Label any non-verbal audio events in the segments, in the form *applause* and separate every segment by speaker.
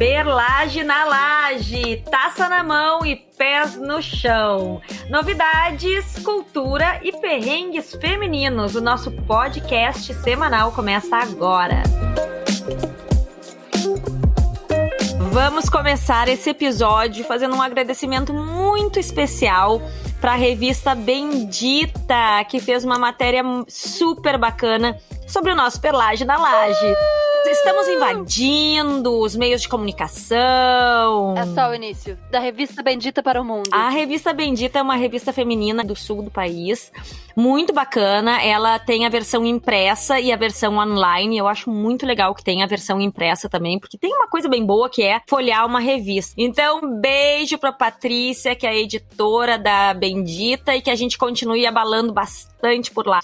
Speaker 1: Perlage na laje, taça na mão e pés no chão. Novidades, cultura e perrengues femininos. O nosso podcast semanal começa agora. Vamos começar esse episódio fazendo um agradecimento muito especial para a revista Bendita, que fez uma matéria super bacana sobre o nosso Perlage na Laje. Estamos invadindo os meios de comunicação.
Speaker 2: É só o início da Revista Bendita para o Mundo.
Speaker 1: A Revista Bendita é uma revista feminina do sul do país, muito bacana. Ela tem a versão impressa e a versão online. Eu acho muito legal que tenha a versão impressa também, porque tem uma coisa bem boa que é folhear uma revista. Então, beijo pra Patrícia, que é a editora da Bendita, e que a gente continue abalando bastante por lá.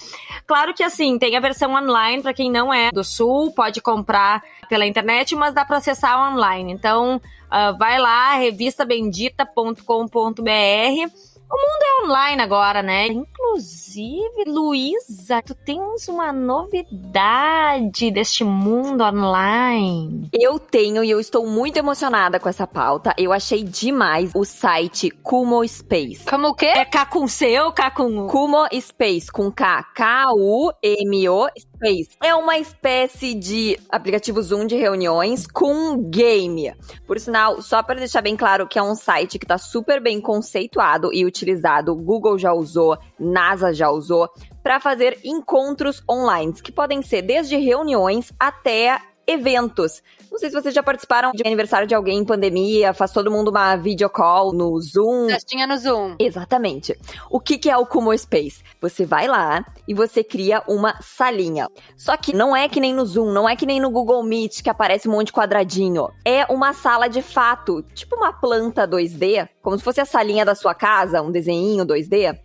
Speaker 1: Claro que assim, tem a versão online para quem não é do sul, pode comprar pela internet, mas dá para acessar online. Então, uh, vai lá, revistabendita.com.br. O mundo é online agora, né? Inclusive, Luísa, tu tens uma novidade deste mundo online.
Speaker 3: Eu tenho e eu estou muito emocionada com essa pauta. Eu achei demais o site Kumo Space.
Speaker 2: Como o quê?
Speaker 1: É K com C ou K com U?
Speaker 3: Kumo Space, com K. K-U-M-O Space. É uma espécie de aplicativo Zoom de reuniões com game. Por sinal, só para deixar bem claro que é um site que tá super bem conceituado e utilizado, Google já usou, NASA já usou, para fazer encontros online, que podem ser desde reuniões até eventos. Não sei se vocês já participaram de aniversário de alguém em pandemia, faz todo mundo uma videocall no Zoom.
Speaker 2: Festinha no Zoom.
Speaker 3: Exatamente. O que, que é o Kumo Space? Você vai lá e você cria uma salinha. Só que não é que nem no Zoom, não é que nem no Google Meet que aparece um monte de quadradinho. É uma sala de fato, tipo uma planta 2D, como se fosse a salinha da sua casa, um desenho 2D.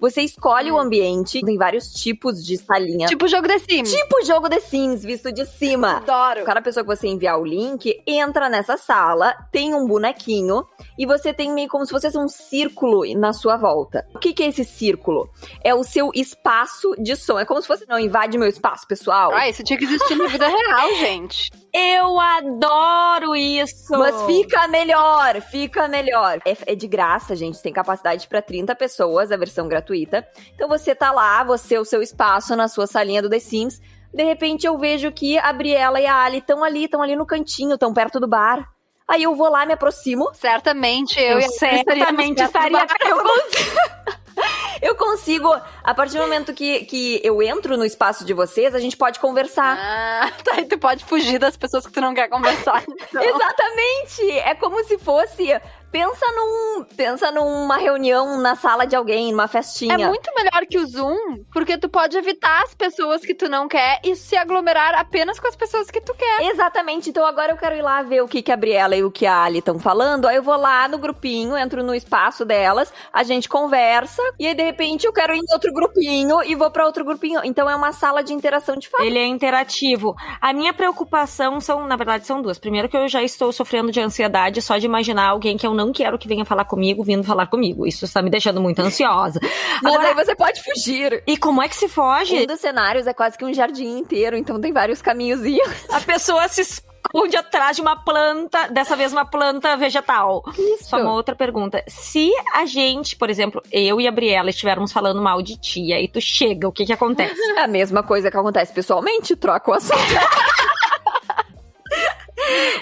Speaker 3: Você escolhe o ambiente, tem vários tipos de salinha.
Speaker 2: Tipo jogo The Sims.
Speaker 3: Tipo jogo The Sims, visto de cima.
Speaker 2: Adoro.
Speaker 3: Cada pessoa que você enviar o link entra nessa sala, tem um bonequinho e você tem meio como se fosse um círculo na sua volta. O que, que é esse círculo? É o seu espaço de som. É como se fosse não invade meu espaço pessoal.
Speaker 2: Ah, isso tinha que existir na vida real, *laughs* gente.
Speaker 1: Eu adoro isso!
Speaker 3: Mas fica melhor, fica melhor. É, é de graça, gente. Tem capacidade para 30 pessoas, a versão gratuita. Então você tá lá, você, o seu espaço na sua salinha do The Sims. De repente eu vejo que a Briela e a Ali estão ali, estão ali no cantinho, estão perto do bar. Aí eu vou lá, me aproximo.
Speaker 2: Certamente eu,
Speaker 1: Eu certamente
Speaker 2: estaria
Speaker 1: estaria. *laughs*
Speaker 3: Eu consigo. Eu consigo, a partir do momento que, que eu entro no espaço de vocês, a gente pode conversar.
Speaker 2: Ah, tá, e tu pode fugir das pessoas que tu não quer conversar. *laughs* então.
Speaker 3: Exatamente! É como se fosse. Pensa num. Pensa numa reunião na sala de alguém, numa festinha.
Speaker 2: É muito melhor que o Zoom, porque tu pode evitar as pessoas que tu não quer e se aglomerar apenas com as pessoas que tu quer.
Speaker 3: Exatamente, então agora eu quero ir lá ver o que, que a Briela e o que a Ali estão falando. Aí eu vou lá no grupinho, entro no espaço delas, a gente conversa, e aí de repente eu quero ir em outro grupinho e vou pra outro grupinho. Então é uma sala de interação de fato.
Speaker 1: Ele é interativo. A minha preocupação são, na verdade, são duas. Primeiro que eu já estou sofrendo de ansiedade só de imaginar alguém que eu não quero que venha falar comigo, vindo falar comigo. Isso está me deixando muito ansiosa. *laughs*
Speaker 3: Mas
Speaker 1: Agora,
Speaker 3: aí você pode fugir.
Speaker 1: e como é que se foge?
Speaker 3: Um dos cenários é quase que um jardim inteiro, então tem vários caminhozinhos. *laughs*
Speaker 1: A pessoa se esconde atrás de uma planta, dessa vez uma planta vegetal.
Speaker 3: Isso.
Speaker 1: Só uma outra pergunta. Se a gente, por exemplo, eu e a Briela estivermos falando mal de ti, aí tu chega, o que que acontece? *laughs*
Speaker 3: A mesma coisa que acontece pessoalmente, troca o assunto.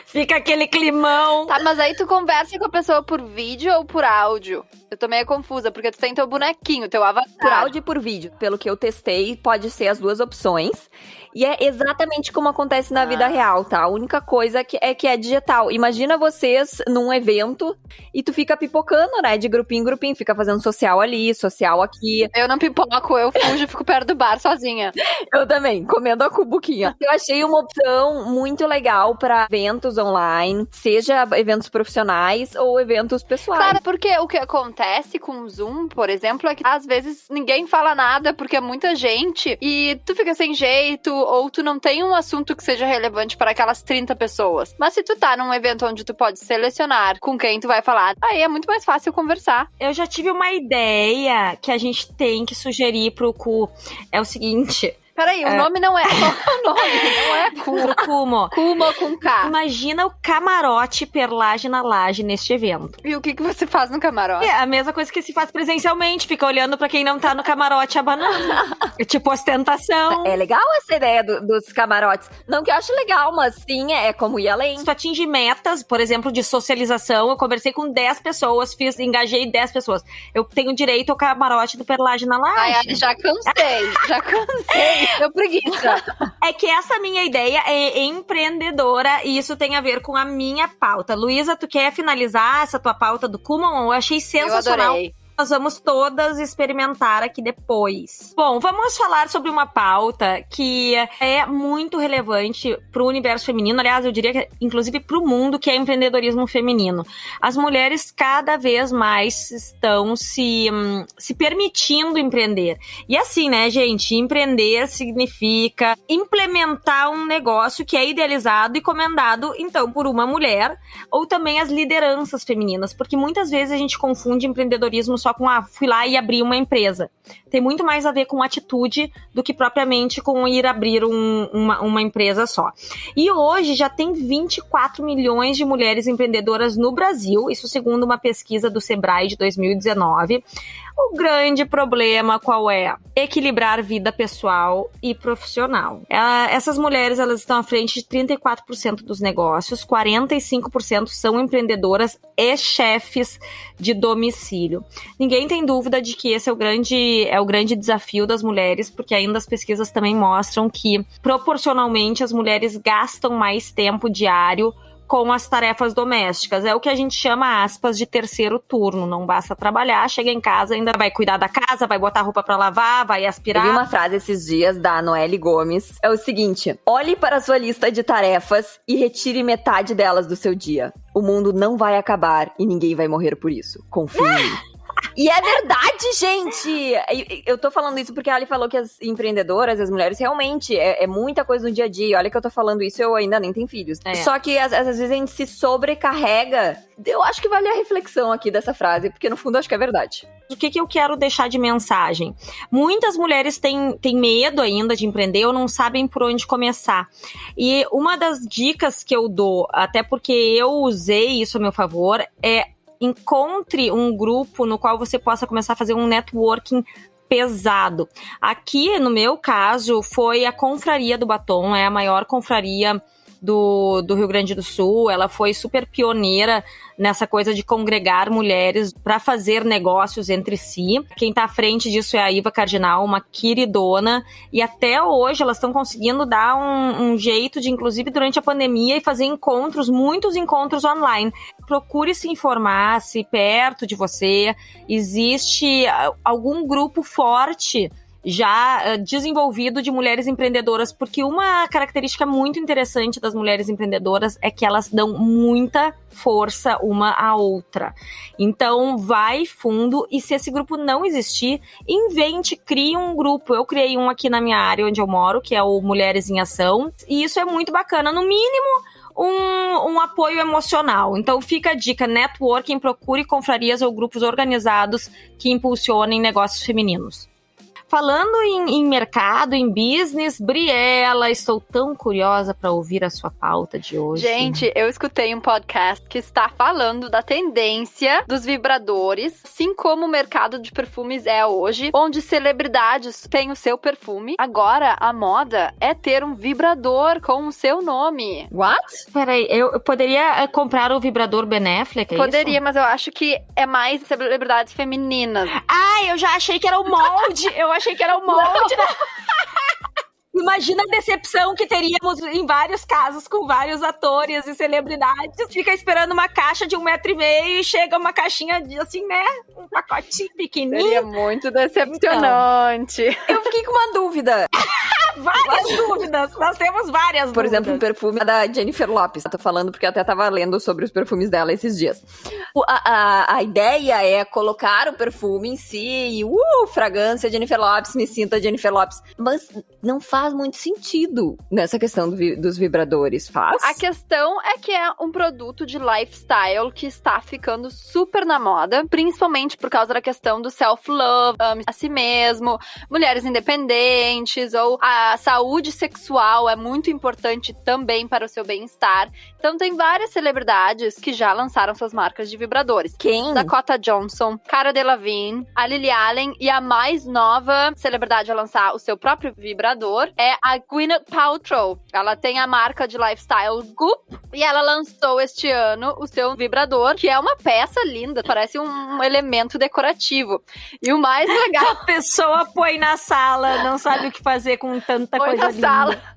Speaker 1: Fica aquele climão.
Speaker 2: Tá, mas aí tu conversa com a pessoa por vídeo ou por áudio? Eu tô meio confusa, porque tu tem teu bonequinho, teu avatar.
Speaker 3: Por áudio e por vídeo. Pelo que eu testei, pode ser as duas opções. E é exatamente como acontece na vida
Speaker 2: Ah.
Speaker 3: real, tá? A única coisa que é que é digital. Imagina vocês num evento e tu fica pipocando, né? De grupinho em grupinho, fica fazendo social ali, social aqui.
Speaker 2: Eu não pipoco, eu fujo, fico perto do bar sozinha. *laughs*
Speaker 3: Eu também, comendo a cubuquinha. Eu achei uma opção muito legal pra eventos online, seja eventos profissionais ou eventos pessoais.
Speaker 2: Claro, porque o que acontece com o Zoom, por exemplo, é que às vezes ninguém fala nada porque é muita gente e tu fica sem jeito ou tu não tem um assunto que seja relevante para aquelas 30 pessoas. Mas se tu tá num evento onde tu pode selecionar com quem tu vai falar, aí é muito mais fácil conversar.
Speaker 1: Eu já tive uma ideia que a gente tem que sugerir pro cu. É o seguinte.
Speaker 2: Peraí, o nome não é. o *laughs* nome não é *laughs* Kumo.
Speaker 1: Kumo.
Speaker 2: Kumo com K.
Speaker 1: Imagina o camarote perlage na laje neste evento.
Speaker 2: E o que, que você faz no camarote?
Speaker 1: É a mesma coisa que se faz presencialmente, fica olhando pra quem não tá no camarote abanando. *laughs* É tipo ostentação.
Speaker 3: É legal essa ideia do- dos camarotes. Não que eu acho legal, mas sim, é como ir além.
Speaker 1: Se tu atinge metas, por exemplo, de socialização, eu conversei com 10 pessoas, fiz, engajei 10 pessoas. Eu tenho direito ao camarote do Perlage na laje.
Speaker 2: ai, já cansei, já cansei. *laughs* Deu preguiça.
Speaker 1: É que essa minha ideia é empreendedora e isso tem a ver com a minha pauta. Luísa, tu quer finalizar essa tua pauta do Kumon? Eu achei
Speaker 2: Eu
Speaker 1: sensacional.
Speaker 2: adorei.
Speaker 1: Nós vamos todas experimentar aqui depois. Bom, vamos falar sobre uma pauta que é muito relevante para o universo feminino. Aliás, eu diria que inclusive para o mundo, que é empreendedorismo feminino. As mulheres cada vez mais estão se, hum, se permitindo empreender. E assim, né, gente? Empreender significa implementar um negócio que é idealizado e comendado, então, por uma mulher, ou também as lideranças femininas, porque muitas vezes a gente confunde empreendedorismo só com, ah, fui lá e abri uma empresa. Tem muito mais a ver com atitude do que propriamente com ir abrir um- uma, uma empresa só. E hoje já tem 24 milhões de mulheres empreendedoras no Brasil, isso segundo uma pesquisa do Sebrae de 2019. O grande problema qual é? Equilibrar vida pessoal e profissional. Ah, essas mulheres elas estão à frente de 34% dos negócios, 45% são empreendedoras e chefes de domicílio. Ninguém tem dúvida de que esse é o grande é o grande desafio das mulheres, porque ainda as pesquisas também mostram que proporcionalmente as mulheres gastam mais tempo diário com as tarefas domésticas. É o que a gente chama, aspas, de terceiro turno. Não basta trabalhar, chega em casa, ainda vai cuidar da casa, vai botar roupa pra lavar, vai
Speaker 3: Eu
Speaker 1: aspirar.
Speaker 3: vi uma frase esses dias da Noelle Gomes. É o seguinte: olhe para a sua lista de tarefas e retire metade delas do seu dia. O mundo não vai acabar e ninguém vai morrer por isso. Confie. *laughs* E é verdade, gente! Eu tô falando isso porque a Ali falou que as empreendedoras, as mulheres, realmente é, é muita coisa no dia a dia. Olha que eu tô falando isso, eu ainda nem tenho filhos.
Speaker 1: É.
Speaker 3: Só que às, às vezes a gente se sobrecarrega. Eu acho que vale a reflexão aqui dessa frase, porque no fundo eu acho que é verdade.
Speaker 1: O que, que eu quero deixar de mensagem? Muitas mulheres têm, têm medo ainda de empreender ou não sabem por onde começar. E uma das dicas que eu dou, até porque eu usei isso a meu favor, é encontre um grupo no qual você possa começar a fazer um networking pesado. Aqui, no meu caso, foi a Confraria do Batom, é a maior confraria do, do Rio Grande do Sul. Ela foi super pioneira nessa coisa de congregar mulheres para fazer negócios entre si. Quem está à frente disso é a Iva Cardinal, uma queridona, e até hoje elas estão conseguindo dar um, um jeito de, inclusive durante a pandemia, e fazer encontros, muitos encontros online. Procure se informar se perto de você existe ah, algum grupo forte já eh, desenvolvido de mulheres empreendedoras, porque uma característica muito interessante das mulheres empreendedoras é que elas dão muita força uma à outra. Então, vai fundo e se esse grupo não existir, invente, crie um grupo. Eu criei um aqui na minha área onde eu moro, que é o Mulheres em Ação, e isso é muito bacana. No mínimo, um, um apoio emocional. Então fica a dica: networking, procure confrarias ou grupos organizados que impulsionem negócios femininos. Falando em, em mercado, em business, Briela, estou tão curiosa para ouvir a sua pauta de hoje.
Speaker 2: Gente, eu escutei um podcast que está falando da tendência dos vibradores, assim como o mercado de perfumes é hoje, onde celebridades têm o seu perfume. Agora, a moda é ter um vibrador com o seu nome.
Speaker 3: What?
Speaker 1: Peraí, eu, eu poderia eh, comprar o vibrador Benéfica? É
Speaker 2: Poderia,
Speaker 1: Isso?
Speaker 2: mas eu acho que é mais celebridades femininas.
Speaker 1: Ai, eu já achei que era o molde. eu achei que era o molde. *laughs* Imagina a decepção que teríamos em vários casos com vários atores e celebridades. Fica esperando uma caixa de um metro e meio e chega uma caixinha de assim, né? Um pacotinho pequenininho.
Speaker 2: Seria muito decepcionante.
Speaker 3: Eu fiquei com uma dúvida. *laughs*
Speaker 1: várias dúvidas. Nós temos várias
Speaker 3: Por
Speaker 1: dúvidas.
Speaker 3: exemplo, o perfume da Jennifer Lopes. Eu tô falando porque eu até tava lendo sobre os perfumes dela esses dias. A, a, a ideia é colocar o perfume em si e, uh, fragrância Jennifer Lopes, me sinta Jennifer Lopes. Mas não faz muito sentido nessa questão do vi- dos vibradores, faz?
Speaker 2: A questão é que é um produto de lifestyle que está ficando super na moda, principalmente por causa da questão do self-love, a si mesmo, mulheres independentes ou a saúde sexual é muito importante também para o seu bem-estar. Então tem várias celebridades que já lançaram suas marcas de vibradores.
Speaker 3: Quem?
Speaker 2: Dakota Johnson, Cara Delevingne, a Lily Allen e a mais nova celebridade a lançar o seu próprio vibrador é a Gwyneth Paltrow. Ela tem a marca de lifestyle Goop e ela lançou este ano o seu vibrador, que é uma peça linda, parece um elemento decorativo. E o mais *laughs* legal
Speaker 1: A pessoa põe na sala, não sabe o que fazer com tanta
Speaker 2: Põe
Speaker 1: coisa
Speaker 2: na
Speaker 1: linda.
Speaker 2: sala.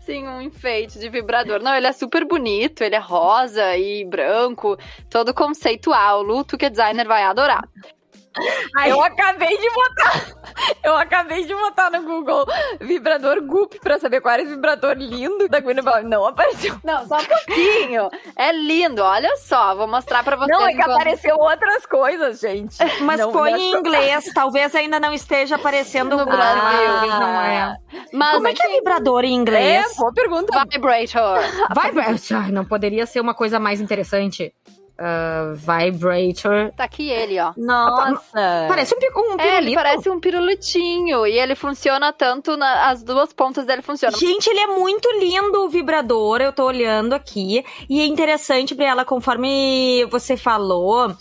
Speaker 2: Sim, um enfeite de vibrador. Não, ele é super bonito, ele é rosa e branco, todo conceitual. Luto que designer vai adorar.
Speaker 3: Eu acabei de botar. *laughs* Eu acabei de botar no Google vibrador Goop pra saber qual era o vibrador lindo da Gwyneth Paltrow. Não apareceu.
Speaker 2: Não, só um pouquinho. É lindo, olha só, vou mostrar pra vocês.
Speaker 3: Não, é que
Speaker 2: enquanto-
Speaker 3: apareceu outras coisas, gente.
Speaker 1: Mas
Speaker 3: Não,
Speaker 1: põe em inglês, talvez ainda não esteja aparecendo
Speaker 2: No Brasil.
Speaker 1: Brasil. Não é.
Speaker 2: Mas
Speaker 1: Como é que é vibrador em
Speaker 3: É,
Speaker 1: inglês?
Speaker 3: boa pergunta.
Speaker 2: Vibrator.
Speaker 4: Ai, Não poderia ser uma coisa mais interessante. Ah, vibrator.
Speaker 2: Tá aqui ele, ó.
Speaker 3: Nossa.
Speaker 1: Parece um, um
Speaker 2: É, ele
Speaker 1: pirulito.
Speaker 2: parece um pirulitinho. E ele funciona tanto, na- as duas pontas dele funcionam.
Speaker 1: Gente, ele é muito lindo o vibrador, eu tô olhando aqui. E é interessante pra ela, conforme você falou,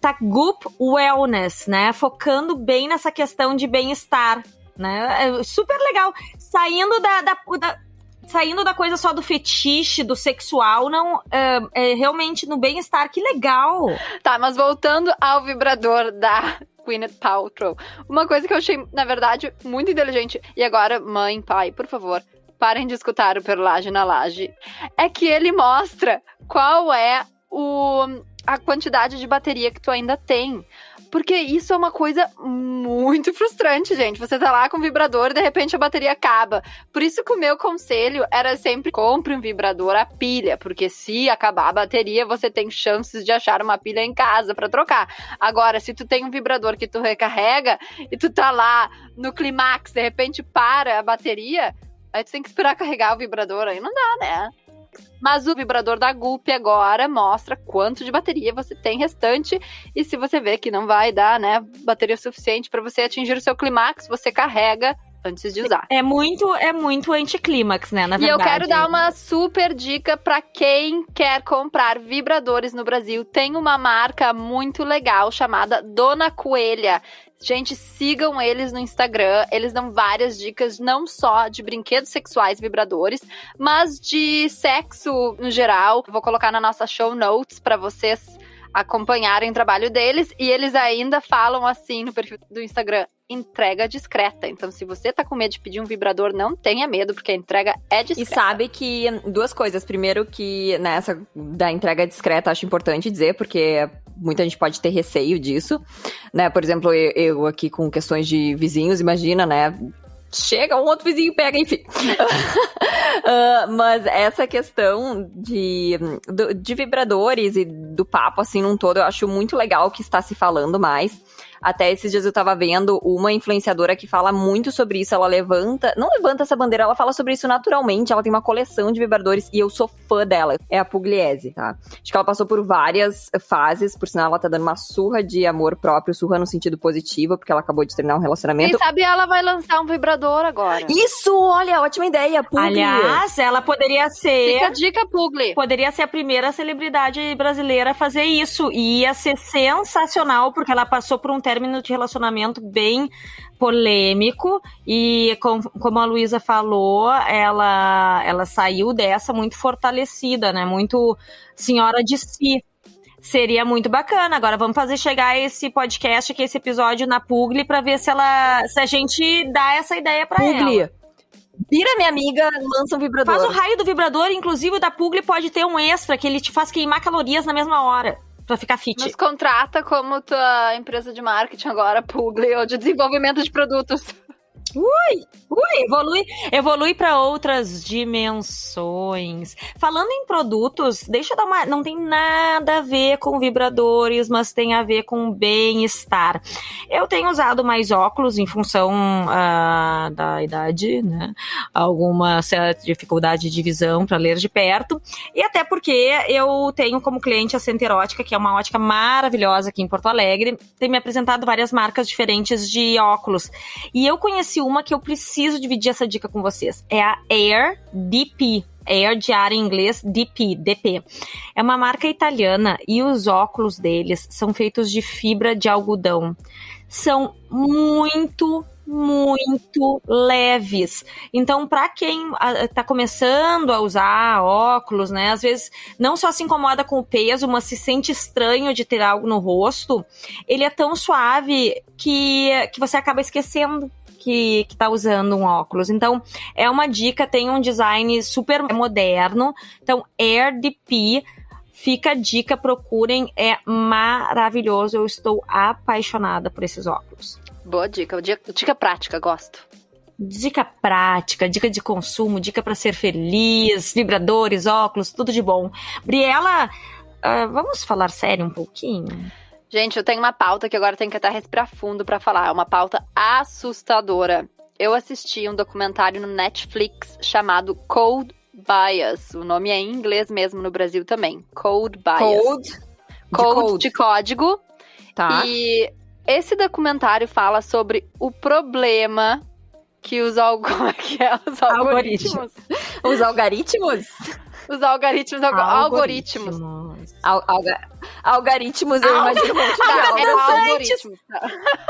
Speaker 1: tá Goop Wellness, né? Focando bem nessa questão de bem-estar, né? É super legal. Saindo da, da- da- Saindo da coisa só do fetiche, do sexual, não. É, é realmente no bem-estar. Que legal!
Speaker 2: Tá, mas voltando ao vibrador da *laughs* Gwyneth Paltrow. Uma coisa que eu achei, na verdade, muito inteligente. E agora, mãe, pai, por favor, parem de escutar o Perlage na Laje. É que ele mostra qual é o, a quantidade de bateria que tu ainda tem. Porque isso é uma coisa muito frustrante, gente. Você tá lá com vibrador e de repente a bateria acaba. Por isso que o meu conselho era sempre compre um vibrador a pilha, porque se acabar a bateria, você tem chances de achar uma pilha em casa pra trocar. Agora, se tu tem um vibrador que tu recarrega e tu tá lá no clímax, de repente para a bateria, aí tu tem que esperar carregar o vibrador, aí não dá, né? Mas o vibrador da Gulp agora mostra quanto de bateria você tem restante. E se você vê que não vai dar, né, bateria suficiente para você atingir o seu clímax, você carrega antes de usar.
Speaker 1: É muito, é muito anticlímax, né? Na
Speaker 2: E eu
Speaker 1: verdade.
Speaker 2: quero dar uma super dica para quem quer comprar vibradores no Brasil. Tem uma marca muito legal chamada Dona Coelha. Gente, sigam eles no Instagram. Eles dão várias dicas, não só de brinquedos sexuais vibradores, mas de sexo no geral. Vou colocar na nossa show notes para vocês acompanharem o trabalho deles. E eles ainda falam assim no perfil do Instagram: entrega discreta. Então, se você tá com medo de pedir um vibrador, não tenha medo, porque a entrega é
Speaker 3: E
Speaker 2: discreta.
Speaker 3: sabe que duas coisas. Primeiro que nessa da entrega discreta acho importante dizer, porque muita gente pode ter receio disso, né? Por exemplo, eu, eu aqui com questões de vizinhos, imagina, né? Chega um outro vizinho e pega, enfim. *laughs* Ah, mas essa questão de, do- de vibradores e do papo, assim, num todo, eu acho muito legal que está se falando mais. Até esses dias eu tava vendo uma influenciadora que fala muito sobre isso. Ela levanta, não levanta essa bandeira, ela fala sobre isso naturalmente. Ela tem uma coleção de vibradores e eu sou fã dela. É a Pugliese, tá? Acho que ela passou por várias fases, por sinal ela tá dando uma surra de amor próprio, surra no sentido positivo, porque ela acabou de terminar um
Speaker 2: Quem
Speaker 3: relacionamento.
Speaker 2: sabe ela vai lançar um vibrador agora.
Speaker 3: Isso, olha, ótima ideia, Pugli.
Speaker 1: Aliás, ela poderia ser.
Speaker 2: Fica a dica, Pugli.
Speaker 1: Poderia ser a primeira celebridade brasileira a fazer isso. E ia ser sensacional, porque ela passou por um término de relacionamento bem polêmico. E com- como a Luísa falou, ela, ela saiu dessa muito fortalecida, né? Muito senhora de si. Seria muito bacana. Agora vamos fazer chegar esse podcast aqui, esse episódio na Pugli, pra ver se ela. se a gente dá essa ideia pra ela.
Speaker 3: Vira minha amiga, lança um vibrador.
Speaker 1: Faz o raio do vibrador, inclusive o da Pugli pode ter um extra que ele te faz queimar calorias na mesma hora. Pra ficar fit.
Speaker 2: Nos contrata como tua empresa de marketing agora, Pugli, ou de desenvolvimento de produtos.
Speaker 1: Ui, evolui, evolui para outras dimensões. Falando em produtos, deixa eu dar uma. Não tem nada a ver com vibradores, mas tem a ver com bem-estar. Eu tenho usado mais óculos em função uh, da idade, né? Alguma certa dificuldade de visão para ler de perto. E até porque eu tenho como cliente a Center Ótica, que é uma ótica maravilhosa aqui em Porto Alegre. Tem me apresentado várias marcas diferentes de óculos. E eu conheci uma que eu preciso dividir essa dica com vocês. É a Air DP. Air de ar em inglês, DP, DP. É uma marca italiana e os óculos deles são feitos de fibra de algodão. São muito muito leves. Então, para quem está começando a usar óculos, né, às vezes não só se incomoda com o peso, mas se sente estranho de ter algo no rosto, ele é tão suave que, que você acaba esquecendo que, que tá usando um óculos. Então, é uma dica, tem um design super moderno. Então, Air DP Fica a dica, procurem, é maravilhoso. Eu estou apaixonada por esses óculos.
Speaker 2: Boa dica, dica, dica prática, gosto.
Speaker 1: Dica prática, dica de consumo, dica para ser feliz, vibradores, óculos, tudo de bom. Briela, uh, vamos falar sério um pouquinho?
Speaker 2: Gente, eu tenho uma pauta que agora tem que até respirar fundo para falar. É uma pauta assustadora. Eu assisti um documentário no Netflix chamado Code Bias. O nome é em inglês mesmo no Brasil também. Code Bias.
Speaker 3: Code?
Speaker 2: Code de, code. de código.
Speaker 3: Tá.
Speaker 2: E esse documentário fala sobre o problema que os, alg... *laughs* que é, os algoritmos.
Speaker 3: os algoritmos? *laughs*
Speaker 2: Os algoritmos. Algoritmos.
Speaker 3: Al alga algoritmos, eu imagino muito.
Speaker 2: Tá, é algoritmos.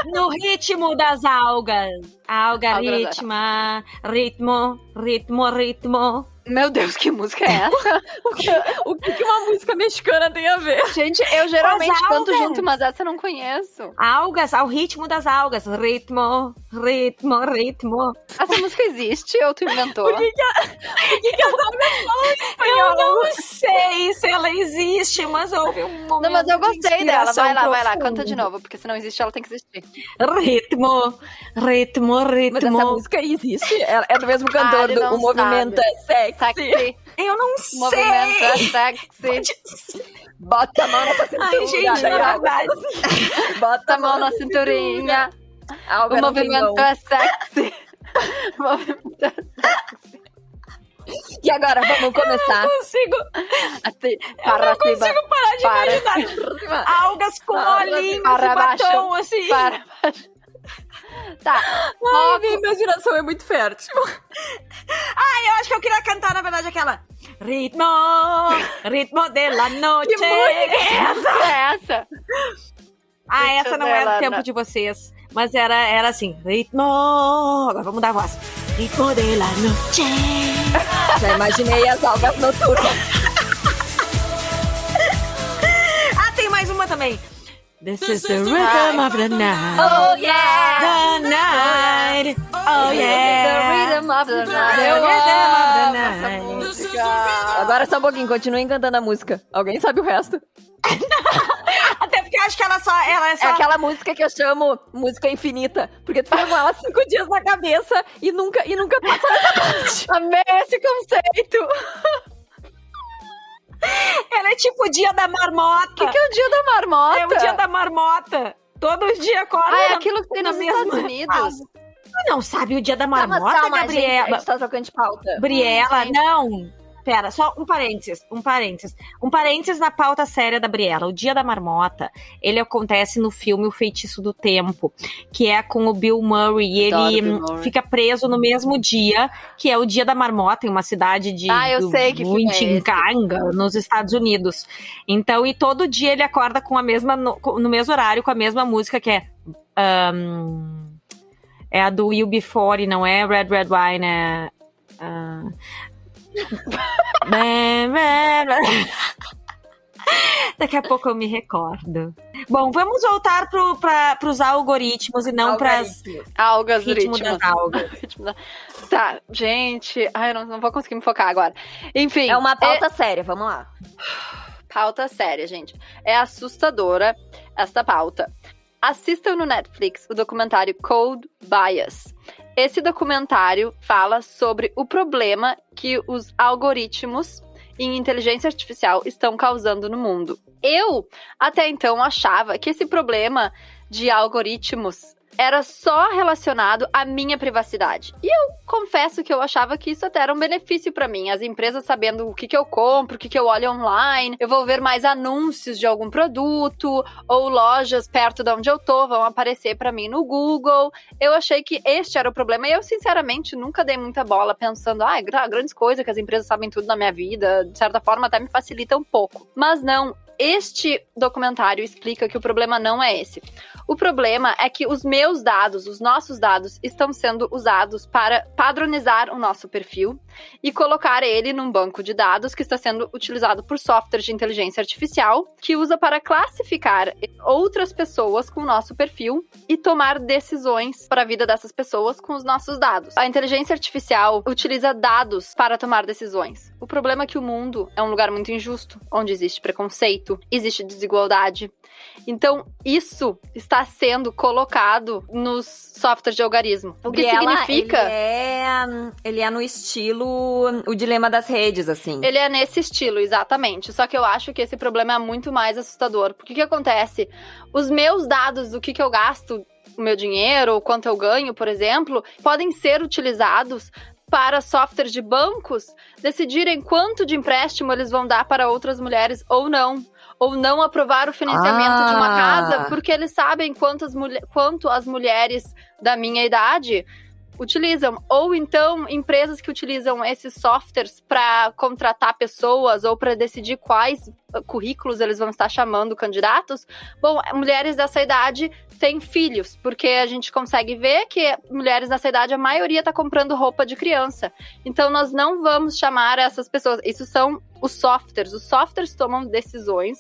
Speaker 1: No ritmo das algas. Algoritma, ritmo, ritmo, ritmo.
Speaker 2: Meu Deus, que música é essa? *laughs*
Speaker 3: o, que, o que, uma música mexicana tem a ver?
Speaker 2: Gente, eu geralmente canto junto, mas essa eu não conheço.
Speaker 1: Algas, ao ritmo das algas. Ritmo, ritmo, ritmo.
Speaker 2: Essa música existe ou tu inventou?
Speaker 3: Por que, que, a, por que, que falam espanhol?
Speaker 1: Eu não sei se ela existe, mas houve um momento
Speaker 2: Não, mas eu gostei dela. Vai lá, vai lá, canta de novo, porque se não existe, ela tem que existir.
Speaker 1: Ritmo, ritmo, ritmo.
Speaker 3: Mas essa música existe? É, é do mesmo cantor
Speaker 2: Ah,
Speaker 3: do O Movimento é Sexy.
Speaker 2: Sexy.
Speaker 1: Eu não
Speaker 2: O
Speaker 1: sei.
Speaker 2: movimento é sexy.
Speaker 3: Bota a mão na cintura.
Speaker 1: Ai, gente,
Speaker 3: daí
Speaker 1: na verdade.
Speaker 2: Bota a mão na cinturinha.
Speaker 3: Algo *laughs*
Speaker 2: O
Speaker 3: não tem
Speaker 2: movimento é sexy. O movimento é
Speaker 3: E agora, vamos começar.
Speaker 1: consigo,
Speaker 2: assim.
Speaker 1: eu
Speaker 2: Para
Speaker 1: não
Speaker 2: cima.
Speaker 1: consigo parar de
Speaker 2: para
Speaker 1: imaginar algas com
Speaker 3: Para
Speaker 1: olhinhos e
Speaker 2: para baixo.
Speaker 1: batom, assim.
Speaker 2: Para baixo. Tá.
Speaker 3: Ai, minha imaginação é muito fértil. *laughs*
Speaker 1: Ai, eu acho que eu queria cantar, na verdade, aquela Ritmo, ritmo de la noche.
Speaker 3: Que música
Speaker 2: é essa? *laughs* essa?
Speaker 1: Ah,
Speaker 2: Ritmo
Speaker 1: essa não é
Speaker 2: la
Speaker 1: do tempo
Speaker 2: no-
Speaker 1: de vocês. Mas era, era assim, ritmo. Agora vamos mudar a voz. Ritmo de la noche. *laughs*
Speaker 3: Já imaginei as algas noturnas.
Speaker 1: Ah, tem mais uma também. This is the rhythm of the night.
Speaker 2: Oh, yeah!
Speaker 1: Night. Oh, yeah.
Speaker 2: The rhythm of the night.
Speaker 1: The rhythm of the night.
Speaker 2: música.
Speaker 3: Agora só um pouquinho, continuem cantando a música. Alguém sabe o resto? *laughs*
Speaker 1: Até porque eu acho que ela só. Ela é só.
Speaker 3: É aquela música que eu chamo música infinita. Porque tu fica com ela cinco dias na cabeça e nunca, e nunca passa essa parte. *laughs*
Speaker 2: Amei esse conceito.
Speaker 1: Ela é tipo o dia da marmota.
Speaker 2: O que, que é o dia da marmota?
Speaker 1: É o dia da marmota. Todos os dias acorda.
Speaker 2: Ah, é aquilo que tem nos
Speaker 1: mesma
Speaker 2: Estados Unidos.
Speaker 1: fase. Tu não sabe o dia da marmota,
Speaker 3: calma, gente,
Speaker 1: Gabriela?
Speaker 3: a gente tá trocando de pauta.
Speaker 1: Briela,
Speaker 2: Hum,
Speaker 1: não. Pera, só um parênteses, um parênteses. Um parênteses na pauta séria da Briela. O Dia da Marmota, ele acontece no filme O Feitiço do Tempo, que é com o Bill Murray. E ele
Speaker 2: Murray.
Speaker 1: fica preso no mesmo dia, que é o Dia da Marmota, em uma cidade de
Speaker 2: Ah, eu
Speaker 1: do
Speaker 2: sei que filme é
Speaker 1: nos Estados Unidos. Então, e todo dia ele acorda com a mesma, no, no mesmo horário, com a mesma música, que é... hum, é a do You Before, não é Red Red Wine, é... bem. Daqui a pouco eu me recordo. Bom, vamos voltar para os algoritmos e não para
Speaker 3: Algoritmos.
Speaker 2: Algas,
Speaker 1: ritmo
Speaker 2: ritmos.
Speaker 1: das algas.
Speaker 2: Tá, gente. Ai, eu não, não vou conseguir me focar agora. Enfim.
Speaker 3: É uma pauta séria, vamos lá.
Speaker 2: Pauta séria, gente. É assustadora esta pauta. Assistam no Netflix o documentário Code Bias. Esse documentário fala sobre o problema que os algoritmos em inteligência artificial estão causando no mundo. Eu, até então, achava que esse problema de algoritmos era só relacionado à minha privacidade. E eu confesso que eu achava que isso até era um benefício para mim. As empresas sabendo o que, que eu compro, o que, que eu olho online, eu vou ver mais anúncios de algum produto, ou lojas perto de onde eu tô vão aparecer para mim no Google. Eu achei que este era o problema e eu, sinceramente, nunca dei muita bola pensando, ah, grandes coisas que as empresas sabem tudo na minha vida, de certa forma até me facilita um pouco. Mas não, este documentário explica que o problema não é esse. O problema é que os meus dados, os nossos dados, estão sendo usados para padronizar o nosso perfil e colocar ele num banco de dados que está sendo utilizado por software de inteligência artificial, que usa para classificar outras pessoas com o nosso perfil e tomar decisões para a vida dessas pessoas com os nossos dados. A inteligência artificial utiliza dados para tomar decisões. O problema é que o mundo é um lugar muito injusto, onde existe preconceito, existe desigualdade. Então, isso está sendo colocado nos softwares de algarismo. O que significa?
Speaker 3: Ele é, ele é no estilo o dilema das redes, assim.
Speaker 2: Ele é nesse estilo, exatamente. Só que eu acho que esse problema é muito mais assustador. Porque o que acontece? Os meus dados do que, que eu gasto o meu dinheiro ou quanto eu ganho, por exemplo, podem ser utilizados para softwares de bancos decidirem quanto de empréstimo eles vão dar para outras mulheres ou não ou não aprovar o financiamento ah. de uma casa, ah. porque eles sabem quantas quanto as mulheres da minha idade utilizam. Ou então, empresas que utilizam esses softwares para contratar pessoas ou para decidir quais currículos eles vão estar chamando candidatos. Bom, mulheres dessa idade têm filhos, porque a gente consegue ver que mulheres dessa idade, a maioria está comprando roupa de criança. Então, nós não vamos chamar essas pessoas. Isso são os softwares. Os softwares tomam decisões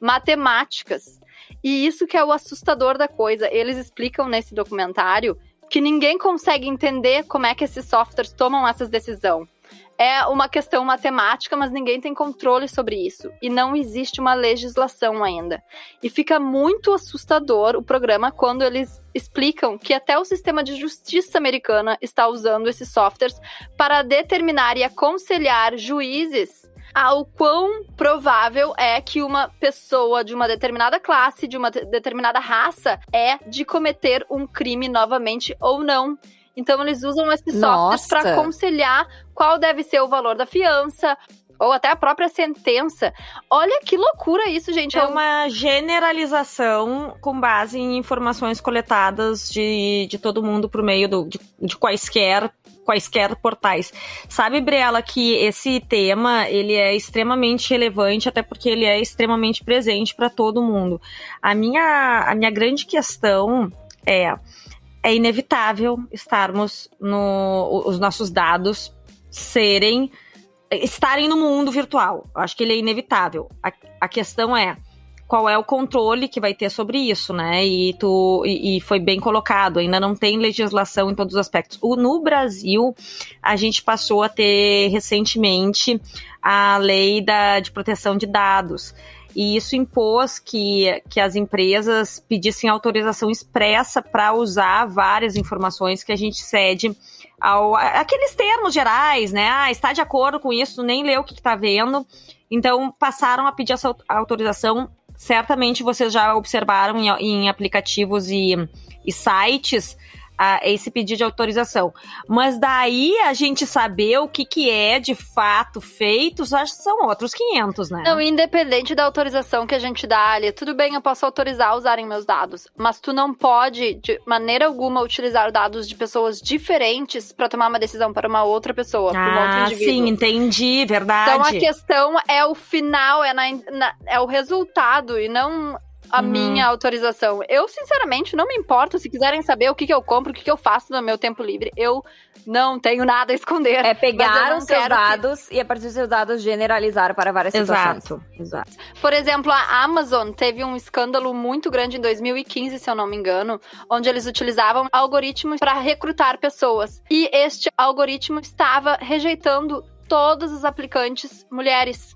Speaker 2: matemáticas. E isso que é o assustador da coisa. Eles explicam nesse documentário que ninguém consegue entender como é que esses softwares tomam essas decisões. É uma questão matemática, mas ninguém tem controle sobre isso. E não existe uma legislação ainda. E fica muito assustador o programa quando eles explicam que até o sistema de justiça americana está usando esses softwares para determinar e aconselhar juízes ao quão provável é que uma pessoa de uma determinada classe, de uma determinada raça, é de cometer um crime novamente ou não. Então eles usam esses softwares para aconselhar qual deve ser o valor da fiança, ou até a própria sentença. Olha que loucura isso, gente.
Speaker 1: É, é uma generalização com base em informações coletadas de, de todo mundo por meio do, de, de quaisquer quaisquer portais. Sabe, Briela, que esse tema ele é extremamente relevante, até porque ele é extremamente presente para todo mundo. A minha, a minha grande questão é é inevitável estarmos no os nossos dados serem estarem no mundo virtual. Acho que ele é inevitável. A, a questão é qual é o controle que vai ter sobre isso, né? E, tu, e, e, foi bem colocado, ainda não tem legislação em todos os aspectos. O, no Brasil, a gente passou a ter recentemente a lei da, de proteção de dados. E isso impôs que, que as empresas pedissem autorização expressa para usar várias informações que a gente cede ao, aqueles termos gerais, né? Ah, está de acordo com isso, nem leu o que está vendo. Então, passaram a pedir essa autorização certamente vocês já observaram em, em aplicativos e, e sites a, esse pedido de autorização. Mas daí a gente saber o que, que é de fato feito, acho que são outros 500, né?
Speaker 2: Não, independente da autorização que a gente dá ali, tudo bem, eu posso autorizar a usarem meus dados, mas tu não pode, de maneira alguma, utilizar dados de pessoas diferentes para tomar uma decisão para uma outra pessoa, ah, para um outro indivíduo.
Speaker 1: Sim, entendi, verdade.
Speaker 2: Então a questão é o final, é, na, na, é o resultado e não a uhum. minha autorização. Eu, sinceramente, não me importo se quiserem saber o que, que eu compro, o que, que eu faço no meu tempo livre. Eu não tenho nada a esconder.
Speaker 3: É pegar os seus dados que... e, a partir dos seus dados, generalizar para várias
Speaker 1: Exato.
Speaker 3: situações.
Speaker 1: Exato.
Speaker 2: Por exemplo, a Amazon teve um escândalo muito grande em 2015, se eu não me engano, onde eles utilizavam algoritmos para recrutar pessoas. E este algoritmo estava rejeitando todos os aplicantes mulheres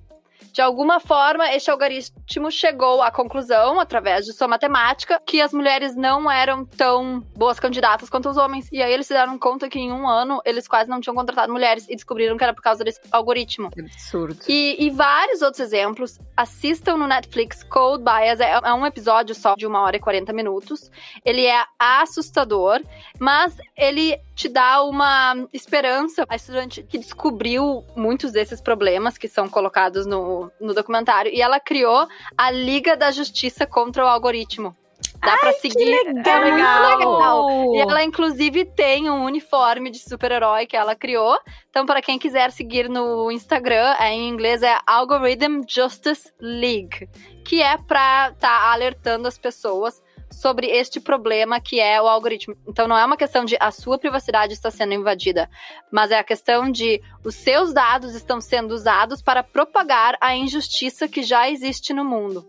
Speaker 2: De alguma forma, este algoritmo chegou à conclusão, através de sua matemática, que as mulheres não eram tão boas candidatas quanto os homens. E aí eles se deram conta que em um ano eles quase não tinham contratado mulheres e descobriram que era por causa desse algoritmo.
Speaker 3: Absurdo.
Speaker 2: E, e vários outros exemplos. Assistam no Netflix Code Bias. É, é um episódio só de uma hora e 40 minutos. Ele é assustador, mas ele te dá uma esperança. A estudante que descobriu muitos desses problemas que são colocados no, no documentário. E ela criou a Liga da Justiça contra o Algoritmo. Dá pra seguir.
Speaker 1: legal!
Speaker 2: É muito legal. E ela, inclusive, tem um uniforme de super-herói que ela criou. Então, para quem quiser seguir no Instagram, é, em inglês é Algorithm Justice League, que é pra tá alertando as pessoas sobre este problema que é o algoritmo. Então não é uma questão de a sua privacidade está sendo invadida, mas é a questão de os seus dados estão sendo usados para propagar a injustiça que já existe no mundo.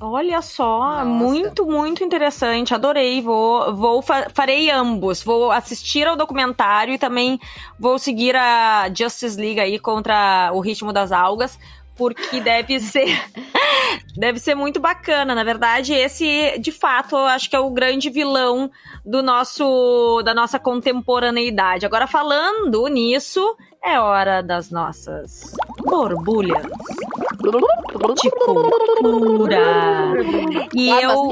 Speaker 1: Olha só,
Speaker 3: Nossa.
Speaker 1: muito, muito interessante. Adorei. Vou, vou fa- farei ambos. Vou assistir ao documentário e também vou seguir a Justice League aí contra o ritmo das algas, porque deve ser *laughs* deve ser muito bacana. Na verdade, esse, de fato, eu acho que é o grande vilão do nosso da nossa contemporaneidade. Agora falando nisso, é hora das nossas borbulhas de cultura. E
Speaker 2: Ah,
Speaker 1: eu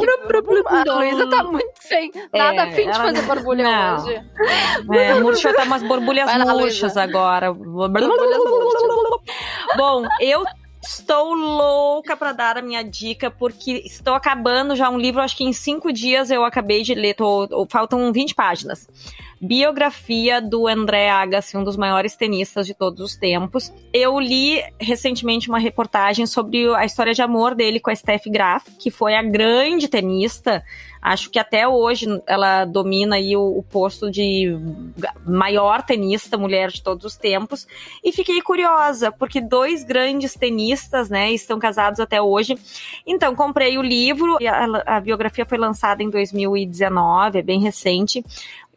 Speaker 2: mas A Luísa tá muito sem. Nada
Speaker 1: É,
Speaker 2: afim de
Speaker 1: ela
Speaker 2: fazer
Speaker 1: não-
Speaker 2: borbulha
Speaker 1: não.
Speaker 2: hoje.
Speaker 1: É, murcha tá umas borbulhas
Speaker 2: lá,
Speaker 1: murchas
Speaker 2: Luísa.
Speaker 1: agora. Bom, eu estou louca pra dar a minha dica, porque estou acabando já um livro, acho que em cinco dias eu acabei de ler, tô- faltam 20 páginas. Biografia do André Agassi, um dos maiores tenistas de todos os tempos. Eu li recentemente uma reportagem sobre a história de amor dele com a Steph Graf, que foi a grande tenista Acho que até hoje ela domina aí o, o posto de maior tenista mulher de todos os tempos. E fiquei curiosa, porque dois grandes tenistas, né, estão casados até hoje. Então, comprei o livro, a, a biografia foi lançada em 2019, é bem recente.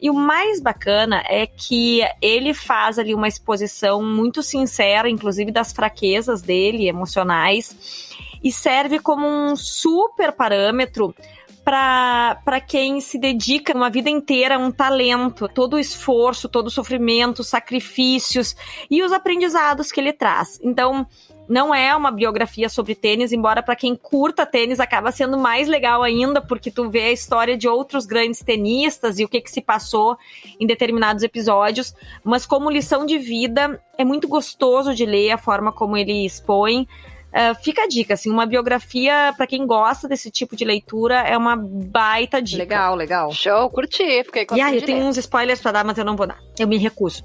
Speaker 1: E o mais bacana é que ele faz ali uma exposição muito sincera, inclusive das fraquezas dele, emocionais, e serve como um super parâmetro para quem se dedica uma vida inteira a um talento, todo o esforço, todo o sofrimento, sacrifícios e os aprendizados que ele traz. Então, não é uma biografia sobre tênis, embora para quem curta tênis acaba sendo mais legal ainda, porque tu vê a história de outros grandes tenistas e o que, que se passou em determinados episódios. Mas como lição de vida, é muito gostoso de ler a forma como ele expõe. Uh, fica a dica, assim, uma biografia para quem gosta desse tipo de leitura é uma baita dica.
Speaker 3: Legal, legal.
Speaker 2: Show, curti, fiquei com
Speaker 1: E aí, eu tenho uns spoilers pra dar, mas eu não vou dar. Eu me recuso.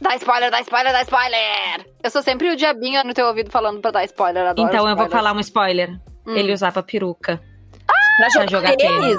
Speaker 2: Dá spoiler, dá spoiler, dá spoiler! Eu sou sempre o diabinho no teu ouvido falando pra dar spoiler, adoro
Speaker 1: então eu vou
Speaker 2: spoiler.
Speaker 1: falar um spoiler.
Speaker 2: Hum.
Speaker 1: Ele usava peruca
Speaker 3: Pra
Speaker 1: pra jogar tênis.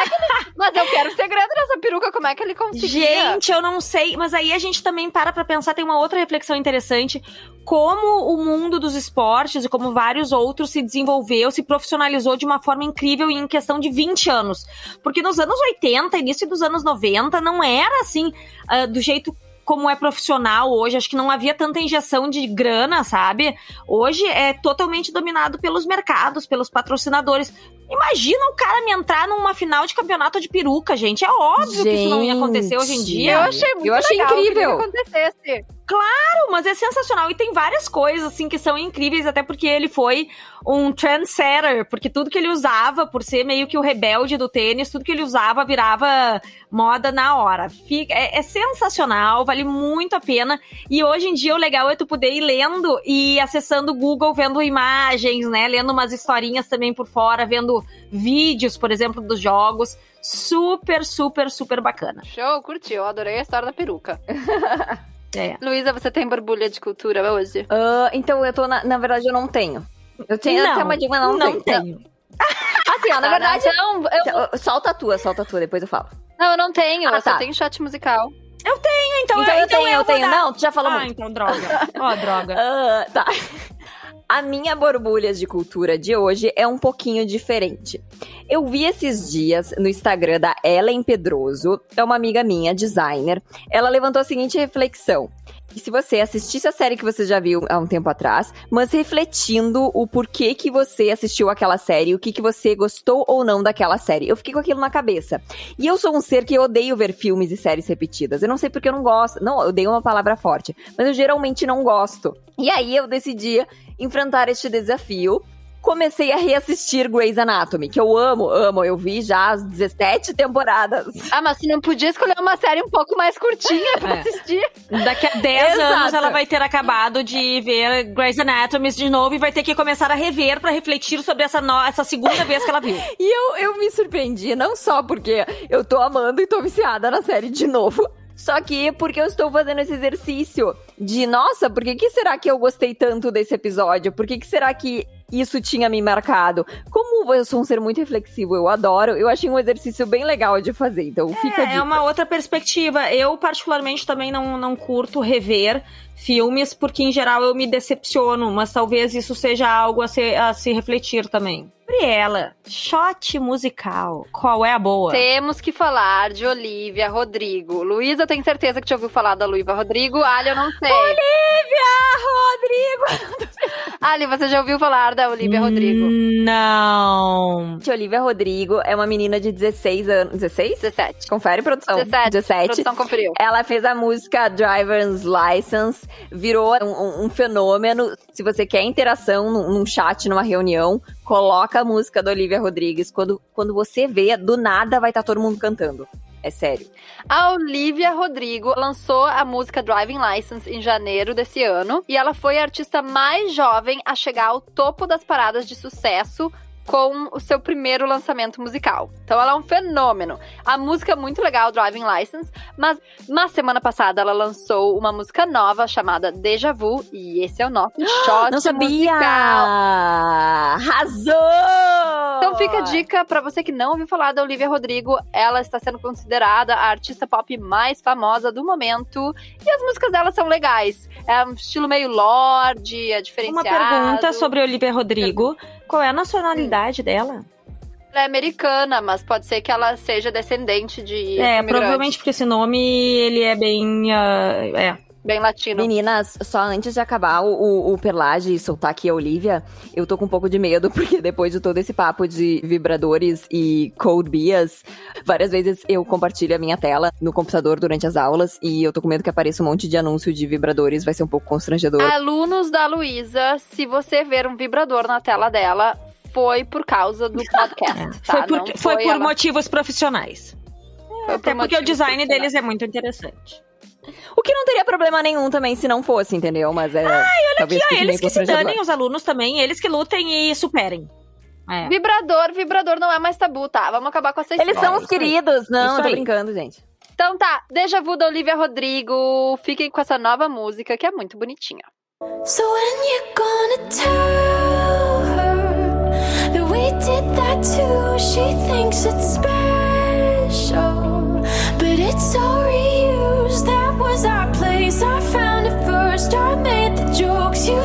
Speaker 2: É que ele- Mas eu quero o segredo dessa peruca, como é que ele conseguia?
Speaker 1: Gente, eu não sei, mas aí a gente também para pra pensar, tem uma outra reflexão interessante, como o mundo dos esportes e como vários outros se desenvolveu, se profissionalizou de uma forma incrível em questão de 20 anos. Porque nos anos 80, início dos anos 90, não era assim, ah, do jeito como é profissional hoje, acho que não havia tanta injeção de grana, sabe? Hoje é totalmente dominado pelos mercados, pelos patrocinadores. Imagina o cara me entrar numa final de campeonato de peruca, gente. É óbvio que isso não ia acontecer hoje em
Speaker 3: Gente.
Speaker 1: dia.
Speaker 2: Eu achei muito
Speaker 3: Eu achei
Speaker 2: legal que
Speaker 3: incrível.
Speaker 2: isso acontecesse.
Speaker 1: Claro, mas é sensacional. E tem várias coisas, assim, que são incríveis, até porque ele foi um trendsetter, porque tudo que ele usava, por ser meio que o rebelde do tênis, tudo que ele usava virava moda na hora. Fica, é, é sensacional, vale muito a pena. E hoje em dia o legal é tu poder ir lendo e acessando o Google, vendo imagens, né? Lendo umas historinhas também por fora, vendo vídeos, por exemplo, dos jogos. Super, super, super bacana.
Speaker 2: Show, curti, eu adorei a história da peruca. *laughs*
Speaker 1: É.
Speaker 2: Luísa, você tem borbulha de cultura hoje?
Speaker 3: Ah, então, eu tô, na, na verdade, eu não tenho. Eu tenho
Speaker 1: Não,
Speaker 3: até uma dica, mas não,
Speaker 1: não
Speaker 3: tenho.
Speaker 1: tenho. *laughs*
Speaker 3: Assim, ó, na verdade,
Speaker 2: Não, eu,
Speaker 3: então, solta a tua, solta a tua, depois eu falo.
Speaker 2: não, eu não tenho,
Speaker 3: Ah,
Speaker 2: eu só
Speaker 3: tá.
Speaker 2: tenho chat musical.
Speaker 1: Então,
Speaker 3: Então, eu tenho, eu
Speaker 1: vou
Speaker 3: tenho.
Speaker 1: dar-
Speaker 3: Não, tu já falou
Speaker 1: ah,
Speaker 3: muito.
Speaker 1: então droga. *laughs* Ó, droga.
Speaker 3: Ah, tá. A minha borbulhas de cultura de hoje é um pouquinho diferente. Eu vi esses dias no Instagram da Ellen Pedroso, é uma amiga minha, designer. Ela levantou a seguinte reflexão: E se você assistisse a série que você já viu há um tempo atrás, mas refletindo o porquê que você assistiu aquela série, o que, que você gostou ou não daquela série. Eu fiquei com aquilo na cabeça. E eu sou um ser que odeio ver filmes e séries repetidas. Eu não sei porque eu não gosto. Não, eu odeio uma palavra forte. Mas eu geralmente não gosto. E aí eu decidi enfrentar este desafio comecei a reassistir Grey's Anatomy, que eu amo, amo. Eu vi já as 17 temporadas.
Speaker 2: Ah, mas você não podia escolher uma série um pouco mais curtinha pra
Speaker 1: É.
Speaker 2: assistir.
Speaker 1: Daqui a 10
Speaker 3: Exato.
Speaker 1: anos ela vai ter acabado de ver Grey's Anatomy de novo e vai ter que começar a rever pra refletir sobre essa, no- essa segunda vez que ela viu.
Speaker 3: E eu, eu me surpreendi, não só porque eu tô amando e tô viciada na série de novo. Só que porque eu estou fazendo esse exercício de, nossa, por que, que será que eu gostei tanto desse episódio? Por que, que será que isso tinha me marcado? Como eu sou um ser muito reflexivo, eu adoro, eu achei um exercício bem legal de fazer. Então fica
Speaker 1: É,
Speaker 3: dica.
Speaker 1: é uma outra perspectiva. Eu, particularmente, também não, não curto rever filmes, porque em geral eu me decepciono, mas talvez isso seja algo a se, a se refletir também. Gabriela, shot musical. Qual é a boa?
Speaker 2: Temos que falar de Olivia Rodrigo. Luísa, eu tenho certeza que te ouviu falar da Olivia Rodrigo. Ali, eu não sei.
Speaker 3: Olivia Rodrigo! *laughs*
Speaker 2: Ali, você já ouviu falar da Olivia Rodrigo?
Speaker 1: Hum. Não.
Speaker 3: Gente, Olivia Rodrigo é uma menina de 16 anos. 16?
Speaker 2: 17.
Speaker 3: Confere, produção.
Speaker 2: 17.
Speaker 3: 17.
Speaker 2: Produção conferiu.
Speaker 3: Ela fez a música Driver's License, virou um, um- um fenômeno. Se você quer interação num, num chat, numa reunião, coloca a música da Olivia Rodrigues. Quando, quando você vê, do nada vai estar todo mundo cantando. É sério.
Speaker 2: A Olivia Rodrigo lançou a música Driving License em janeiro desse ano e ela foi a artista mais jovem a chegar ao topo das paradas de sucesso com o seu primeiro lançamento musical. Então ela é um fenômeno. A música é muito legal, Driving License, mas na semana passada ela lançou uma música nova chamada Deja Vu e esse é o nosso *gasps* shot
Speaker 3: Não sabia!
Speaker 2: musical.
Speaker 3: Arrasou!
Speaker 2: Então fica a dica pra você que não ouviu falar da Olivia Rodrigo, ela está sendo considerada a artista pop mais famosa do momento e as músicas dela são legais. É um estilo meio lorde, é
Speaker 1: Uma
Speaker 2: diferenciado.
Speaker 1: pergunta sobre Olivia Rodrigo. Qual é a nacionalidade dela?
Speaker 2: Ela é americana, mas pode ser que ela seja descendente de
Speaker 1: É,
Speaker 2: imigrante,
Speaker 1: provavelmente porque esse nome, ele é bem... ah, é.
Speaker 2: Bem latino.
Speaker 3: Meninas, só antes de acabar o, o, Perlage e soltar aqui a Olivia, eu tô com um pouco de medo, *laughs* porque depois de todo esse papo de vibradores e code bias, várias vezes eu compartilho a minha tela no computador durante as aulas e eu tô com medo que apareça um monte de anúncio de vibradores, vai ser um pouco constrangedor.
Speaker 2: Alunos da Luísa, se você ver um vibrador na tela dela, foi por causa do podcast. *laughs* tá?
Speaker 1: Foi por,
Speaker 2: Não
Speaker 1: foi por
Speaker 2: ela-
Speaker 1: motivos profissionais.
Speaker 2: foi
Speaker 1: Até
Speaker 2: por
Speaker 1: porque o design deles é muito interessante.
Speaker 3: O que não teria problema nenhum também se não fosse, entendeu? Mas é. talvez
Speaker 1: E a
Speaker 3: fique
Speaker 1: eles que se danem, os alunos também, eles que lutem e superem. É.
Speaker 2: Vibrador, vibrador não é mais tabu, tá? Vamos acabar com essa
Speaker 3: Eles
Speaker 2: história.
Speaker 3: são os queridos, não, eu tô brincando, gente.
Speaker 2: Então tá, Deja Vu da Olivia Rodrigo. Fiquem com essa nova música que é muito bonitinha.
Speaker 5: So when you gonna tell her that we did that too? She thinks it's special, I found it first. I made the jokes you